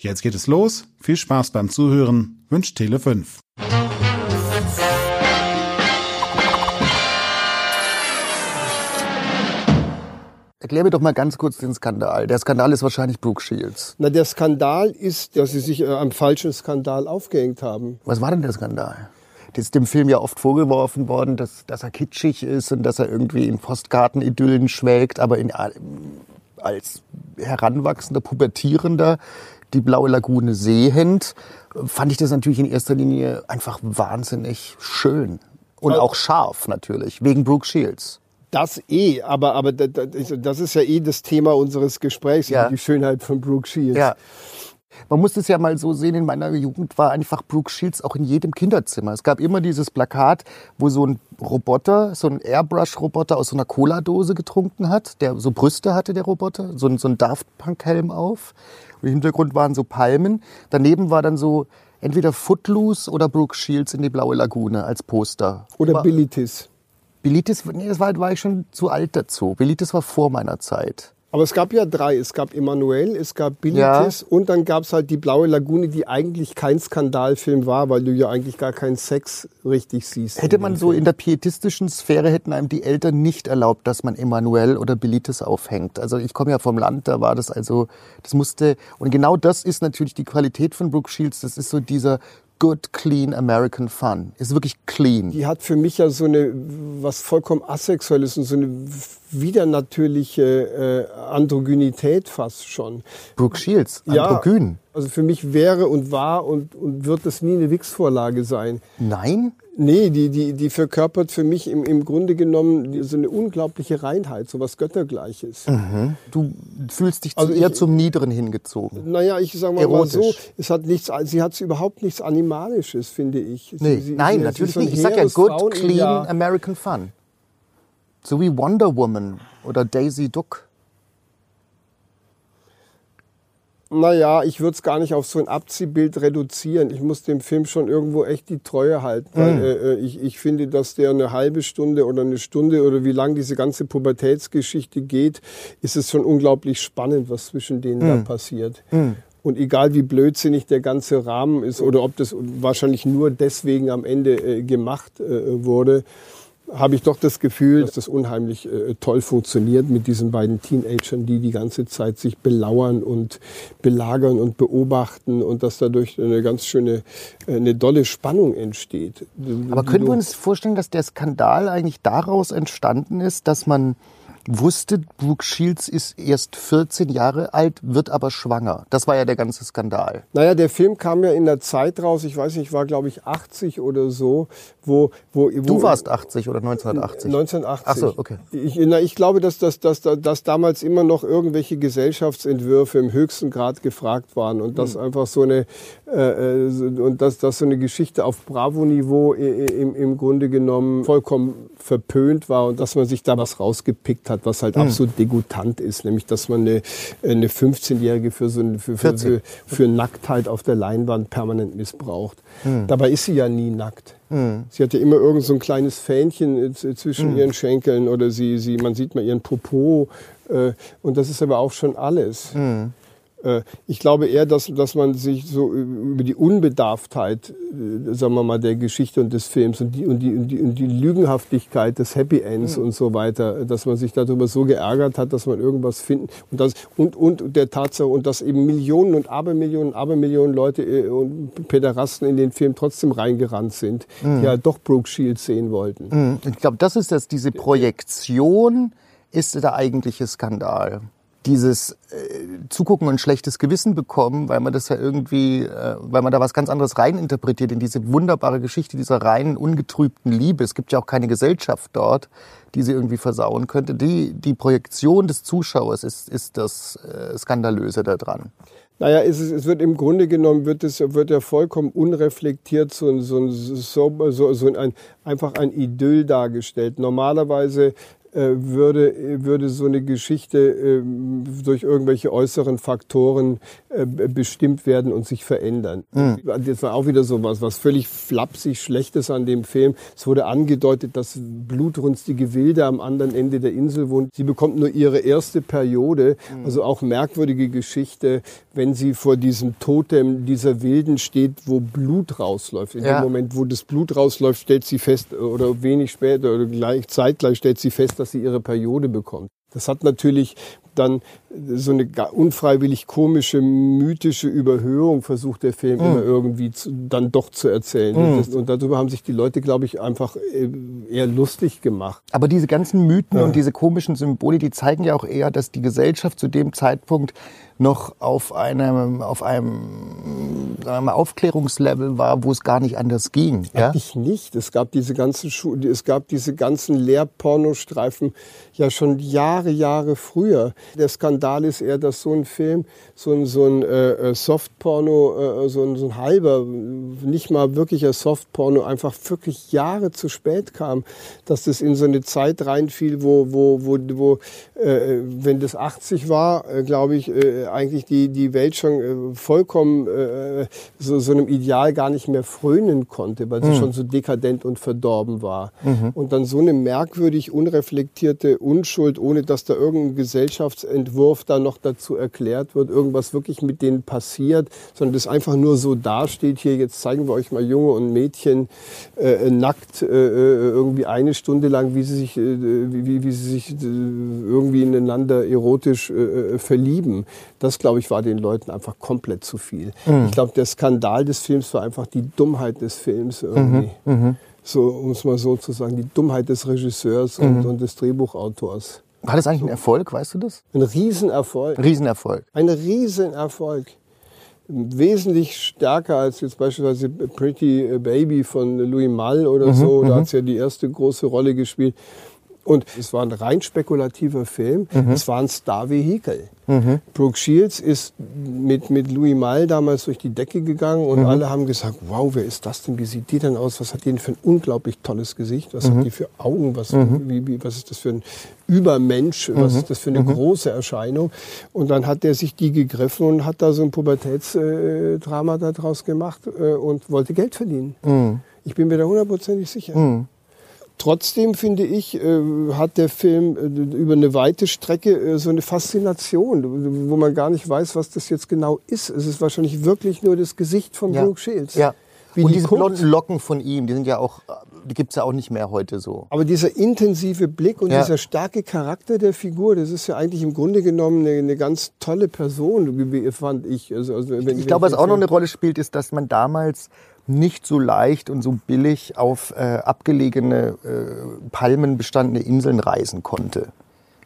Jetzt geht es los. Viel Spaß beim Zuhören. Wünscht Tele5. Erklär mir doch mal ganz kurz den Skandal. Der Skandal ist wahrscheinlich Brooke Shields. Na, der Skandal ist, dass sie sich äh, am falschen Skandal aufgehängt haben. Was war denn der Skandal? Das ist dem Film ja oft vorgeworfen worden, dass, dass er kitschig ist und dass er irgendwie in Postkartenidyllen schwelgt, aber in, als heranwachsender, pubertierender die Blaue Lagune sehend, fand ich das natürlich in erster Linie einfach wahnsinnig schön. Und auch scharf natürlich, wegen Brooke Shields. Das eh, aber, aber das ist ja eh das Thema unseres Gesprächs, ja. die Schönheit von Brooke Shields. Ja. Man muss es ja mal so sehen, in meiner Jugend war einfach Brooke Shields auch in jedem Kinderzimmer. Es gab immer dieses Plakat, wo so ein Roboter, so ein Airbrush-Roboter aus so einer Cola-Dose getrunken hat, der so Brüste hatte, der Roboter, so ein, so ein Daft Punk-Helm auf. Im Hintergrund waren so Palmen. Daneben war dann so entweder Footloose oder Brooke Shields in die blaue Lagune als Poster. Oder Bilitis. Bilitis, nee, das war, war ich schon zu alt dazu. Bilitis war vor meiner Zeit. Aber es gab ja drei. Es gab Emanuel, es gab Bilitis ja. und dann gab es halt die Blaue Lagune, die eigentlich kein Skandalfilm war, weil du ja eigentlich gar keinen Sex richtig siehst. Hätte man so in der pietistischen Sphäre, hätten einem die Eltern nicht erlaubt, dass man Emanuel oder Bilitis aufhängt. Also ich komme ja vom Land, da war das also, das musste, und genau das ist natürlich die Qualität von Brooke Shields. Das ist so dieser good, clean American Fun. Ist wirklich clean. Die hat für mich ja so eine, was vollkommen asexuelles und so eine widernatürliche äh, Androgynität fast schon. Brooke Shields, androgyn. Ja, also für mich wäre und war und, und wird das nie eine Wix-Vorlage sein. Nein? Nee, die, die, die verkörpert für mich im, im Grunde genommen so eine unglaubliche Reinheit, so was Göttergleiches. Mhm. Du fühlst dich also eher ich, zum Niederen hingezogen. Naja, ich sag mal, mal so, es hat nichts, sie hat überhaupt nichts Animalisches, finde ich. Nee, sie, nein, sie, natürlich nicht. Ich sag ja good, clean American Fun. So wie Wonder Woman oder Daisy Duck. Naja, ich würde es gar nicht auf so ein Abziehbild reduzieren. Ich muss dem Film schon irgendwo echt die Treue halten. Weil, mhm. äh, ich, ich finde, dass der eine halbe Stunde oder eine Stunde oder wie lang diese ganze Pubertätsgeschichte geht, ist es schon unglaublich spannend, was zwischen denen mhm. da passiert. Mhm. Und egal wie blödsinnig der ganze Rahmen ist oder ob das wahrscheinlich nur deswegen am Ende äh, gemacht äh, wurde, habe ich doch das Gefühl, dass das unheimlich äh, toll funktioniert mit diesen beiden Teenagern, die die ganze Zeit sich belauern und belagern und beobachten und dass dadurch eine ganz schöne, äh, eine dolle Spannung entsteht. Aber können wir uns vorstellen, dass der Skandal eigentlich daraus entstanden ist, dass man wusste, Brooke Shields ist erst 14 Jahre alt, wird aber schwanger. Das war ja der ganze Skandal. Naja, der Film kam ja in der Zeit raus, ich weiß nicht, war glaube ich 80 oder so, wo, wo, wo Du warst 80 oder 1980? 1980. Ach so, okay. Ich, na, ich glaube, dass, dass, dass, dass damals immer noch irgendwelche Gesellschaftsentwürfe im höchsten Grad gefragt waren und dass hm. einfach so eine äh, äh und dass, dass so eine Geschichte auf Bravo-Niveau im, im Grunde genommen vollkommen verpönt war und dass man sich da was rausgepickt hat, was halt hm. absolut degutant ist, nämlich dass man eine, eine 15-Jährige für so eine, für, für, für, für, Nacktheit auf der Leinwand permanent missbraucht. Hm. Dabei ist sie ja nie nackt. Mhm. Sie hat ja immer irgend so ein kleines Fähnchen äh, zwischen mhm. ihren Schenkeln oder sie, sie, man sieht mal ihren Popo. Äh, und das ist aber auch schon alles. Äh, ich glaube eher, dass, dass man sich so über die Unbedarftheit, äh, sagen wir mal, der Geschichte und des Films und die, und die, und die, und die Lügenhaftigkeit des Happy Ends mhm. und so weiter, dass man sich darüber so geärgert hat, dass man irgendwas finden und das und, und der Tatsache und dass eben Millionen und Abermillionen, Abermillionen Leute äh, und Pederasten in den Film trotzdem reingerannt sind, mhm. die ja doch Brooke Shields sehen wollten. Mhm. Ich glaube, das ist das, diese Projektion ist der eigentliche Skandal dieses Zugucken und ein schlechtes Gewissen bekommen, weil man das ja irgendwie, äh, weil man da was ganz anderes reininterpretiert in diese wunderbare Geschichte dieser reinen, ungetrübten Liebe. Es gibt ja auch keine Gesellschaft dort, die sie irgendwie versauen könnte. Die, die Projektion des Zuschauers ist, ist das äh, Skandalöse daran. Naja, es, es wird im Grunde genommen, wird es wird ja vollkommen unreflektiert so, so, so, so, ein, einfach ein Idyll dargestellt. Normalerweise würde, würde so eine Geschichte ähm, durch irgendwelche äußeren Faktoren äh, bestimmt werden und sich verändern. Mhm. Das war auch wieder so was, was völlig flapsig Schlechtes an dem Film. Es wurde angedeutet, dass blutrünstige Wilde am anderen Ende der Insel wohnt. Sie bekommt nur ihre erste Periode, mhm. also auch merkwürdige Geschichte, wenn sie vor diesem Totem dieser Wilden steht, wo Blut rausläuft. In ja. dem Moment, wo das Blut rausläuft, stellt sie fest, oder wenig später oder gleich, zeitgleich stellt sie fest, dass sie ihre Periode bekommt. Das hat natürlich dann so eine unfreiwillig komische, mythische Überhöhung versucht der Film mm. immer irgendwie zu, dann doch zu erzählen. Mm. Und, darüber haben sich die Leute, glaube ich, einfach äh, eher lustig gemacht. Aber diese ganzen Mythen ja. und diese komischen Symbole, die zeigen ja auch eher, dass die Gesellschaft zu dem Zeitpunkt noch auf einem, auf einem mal, Aufklärungslevel war, wo es gar nicht anders ging. Ja? Eigentlich nicht. Es gab diese ganzen Schu es gab diese ganzen Lehrpornostreifen ja schon Jahre, Jahre früher. Der Skandal ist eher, dass so ein Film, so ein, so ein äh, äh Softporno, äh, so, ein, so ein halber, nicht mal wirklicher Softporno, einfach wirklich Jahre zu spät kam, dass das in so eine Zeit reinfiel, wo, wo, wo, wo äh, wenn das 80 war, äh, glaube ich, äh, eigentlich die, die Welt schon äh, vollkommen äh, so, so einem Ideal gar nicht mehr frönen konnte, weil sie mhm. schon so dekadent und verdorben war. Mhm. Und dann so eine merkwürdig unreflektierte Unschuld, ohne dass da irgendein Gesellschaftsentwurf da noch dazu erklärt wird, irgendwas wirklich mit denen passiert, sondern das einfach nur so dasteht, hier jetzt zeigen wir euch mal Junge und Mädchen äh, nackt äh, äh irgendwie eine Stunde lang, wie sie sich, äh, wie, wie sie sich äh, irgendwie ineinander erotisch äh, verlieben. Das, glaube ich, war den Leuten einfach komplett zu viel. Mhm. Ich glaube, der Skandal des Films war einfach die Dummheit des Films irgendwie. Mhm. mhm. So, um es mal so zu sagen, die Dummheit des Regisseurs und, mhm. und des Drehbuchautors. War das eigentlich ein Erfolg, weißt du das? Ein Riesenerfolg. Riesenerfolg. Ein Riesenerfolg. Wesentlich stärker als jetzt beispielsweise Pretty Baby von Louis Malle oder mhm, so. Da mhm. hat es ja die erste große Rolle gespielt. Und es war ein rein spekulativer Film. Mhm. Es war ein Star-Vehikel. Mhm. Brooke Shields ist mit, mit Louis Malle damals durch die Decke gegangen und mhm. alle haben gesagt, wow, wer ist das denn? Wie sieht die denn aus? Was hat die denn für ein unglaublich tolles Gesicht? Was mhm. hat die für Augen? Was, mhm. wie, wie, was ist das für ein Übermensch? Was mhm. ist das für eine mhm. große Erscheinung? Und dann hat der sich die gegriffen und hat da so ein Pubertätsdrama daraus gemacht äh, und wollte Geld verdienen. Ich bin mir da hundertprozentig sicher. Trotzdem finde ich, äh, hat der Film äh, über eine weite Strecke äh, so eine Faszination, wo man gar nicht weiß, was das jetzt genau ist. Es ist wahrscheinlich wirklich nur das Gesicht von ja. Brooke Shields. Ja. Wie und die diese blonden Locken von ihm, die sind ja auch, die gibt's ja auch nicht mehr heute so. Aber dieser intensive Blick und ja. dieser starke Charakter der Figur, das ist ja eigentlich im Grunde genommen eine, eine ganz tolle Person, fand ich. Also, also, wenn, ich glaube, was auch noch eine Rolle spielt, ist, dass man damals nicht so leicht und so billig auf äh, abgelegene, äh, palmenbestandene Inseln reisen konnte.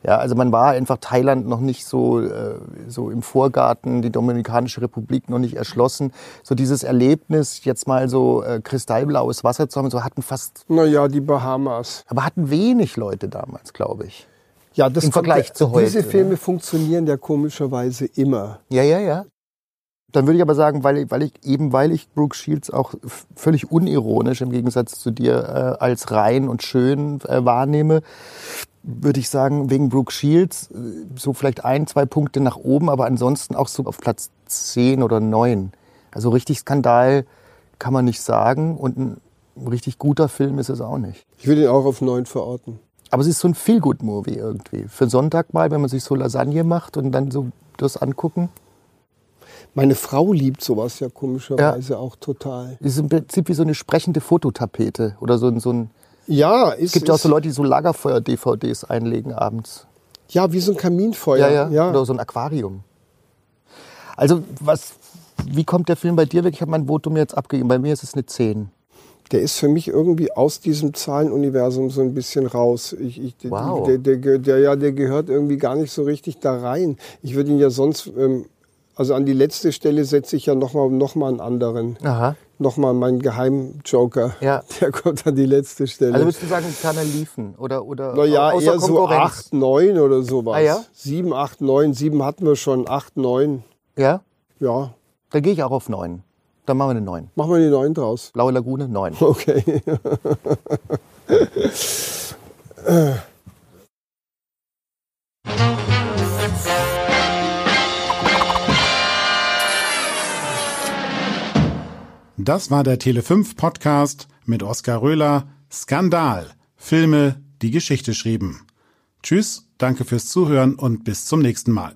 Ja, also man war einfach Thailand noch nicht so, äh, so im Vorgarten, die Dominikanische Republik noch nicht erschlossen. So dieses Erlebnis, jetzt mal so äh, kristallblaues Wasser zu haben, so hatten fast... Naja, die Bahamas. Aber hatten wenig Leute damals, glaube ich. Ja, das Im Vergleich zu heute. Diese Filme ne? funktionieren ja komischerweise immer. Ja, ja, ja. Dann würde ich aber sagen, weil, weil ich eben weil ich Brooke Shields auch völlig unironisch im Gegensatz zu dir äh, als rein und schön äh, wahrnehme, würde ich sagen, wegen Brooke Shields äh, so vielleicht ein, zwei Punkte nach oben, aber ansonsten auch so auf Platz zehn oder neun. Also richtig Skandal kann man nicht sagen und ein richtig guter Film ist es auch nicht. Ich würde ihn auch auf neun verorten. Aber es ist so ein Feel-Good-Movie irgendwie. Für Sonntag mal, wenn man sich so Lasagne macht und dann so das angucken. Meine Frau liebt sowas ja komischerweise ja. auch total. Das ist im Prinzip wie so eine sprechende Fototapete oder so ein, so ein ja, ist, es gibt ja auch so Leute, die so Lagerfeuer-DVDs einlegen abends. Ja, wie so ein Kaminfeuer. Ja, ja, ja. Oder so ein Aquarium. Also, was, wie kommt der Film bei dir weg? Ich habe mein Votum jetzt abgegeben. Bei mir ist es eine 10. Der ist für mich irgendwie aus diesem Zahlenuniversum so ein bisschen raus. Ich, ich, wow. der, der, der, ja, der gehört irgendwie gar nicht so richtig da rein. Ich würde ihn ja sonst ähm, also an die letzte Stelle setze ich ja nochmal noch mal einen anderen. Aha. Nochmal meinen Geheimjoker. Ja. Der kommt an die letzte Stelle. Also würdest du sagen, Kerner liefen? Oder, oder naja, eher so 8, 9 oder sowas. Ah, ja? 7, 8, 9. 7 hatten wir schon, 8, 9. Ja? Ja, Da gehe ich auch auf neun. Dann machen wir eine neun. machen wir die neun draus. Blaue Lagune, neun. Okay. Das war der Tele5 Podcast mit Oskar Röhler. Skandal. Filme, die Geschichte schrieben. Tschüss, danke fürs Zuhören und bis zum nächsten Mal.